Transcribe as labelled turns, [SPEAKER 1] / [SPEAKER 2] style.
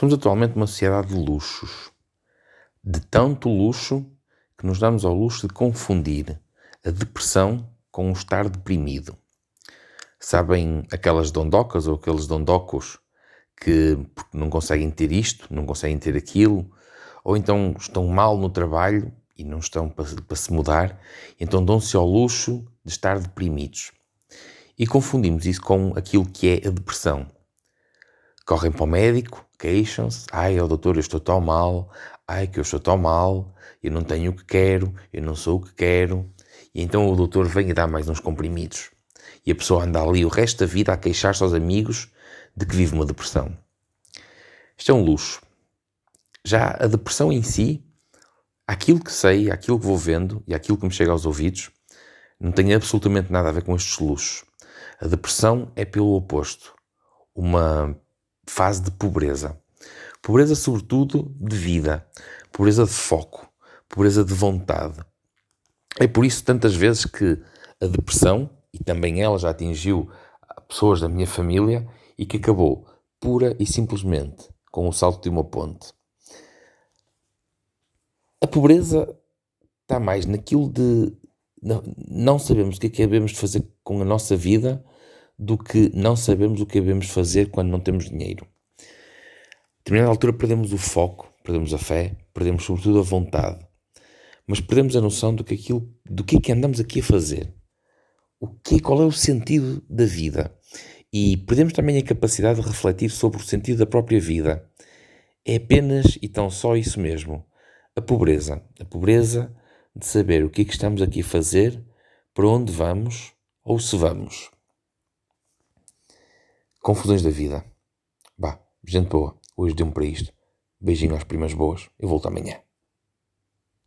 [SPEAKER 1] Somos atualmente uma sociedade de luxos. De tanto luxo que nos damos ao luxo de confundir a depressão com o estar deprimido. Sabem aquelas dondocas ou aqueles dondocos que não conseguem ter isto, não conseguem ter aquilo, ou então estão mal no trabalho e não estão para, para se mudar, então dão-se ao luxo de estar deprimidos. E confundimos isso com aquilo que é a depressão. Correm para o médico, queixam-se, ai, oh, doutor, eu estou tão mal, ai, que eu estou tão mal, eu não tenho o que quero, eu não sou o que quero. E então o doutor vem e dá mais uns comprimidos. E a pessoa anda ali o resto da vida a queixar-se aos amigos de que vive uma depressão. Isto é um luxo. Já a depressão em si, aquilo que sei, aquilo que vou vendo e aquilo que me chega aos ouvidos, não tem absolutamente nada a ver com estes luxos. A depressão é pelo oposto. Uma fase de pobreza. Pobreza, sobretudo, de vida, pobreza de foco, pobreza de vontade. É por isso, tantas vezes, que a depressão, e também ela já atingiu pessoas da minha família, e que acabou pura e simplesmente com o salto de uma ponte. A pobreza está mais naquilo de não, sabemos o que é que devemos fazer com a nossa vida do que não sabemos o que devemos fazer quando não temos dinheiro. Determinada altura perdemos o foco, perdemos a fé, perdemos sobretudo a vontade, mas perdemos a noção do que, aquilo, do que é que andamos aqui a fazer. O que, qual é o sentido da vida? E perdemos também a capacidade de refletir sobre o sentido da própria vida. É apenas e tão só isso mesmo. A pobreza. A pobreza de saber o que é que estamos aqui a fazer, para onde vamos ou se vamos. Confusões da vida. Bah, gente boa, hoje deu-me para isto. Beijinho às primas boas. Eu volto amanhã.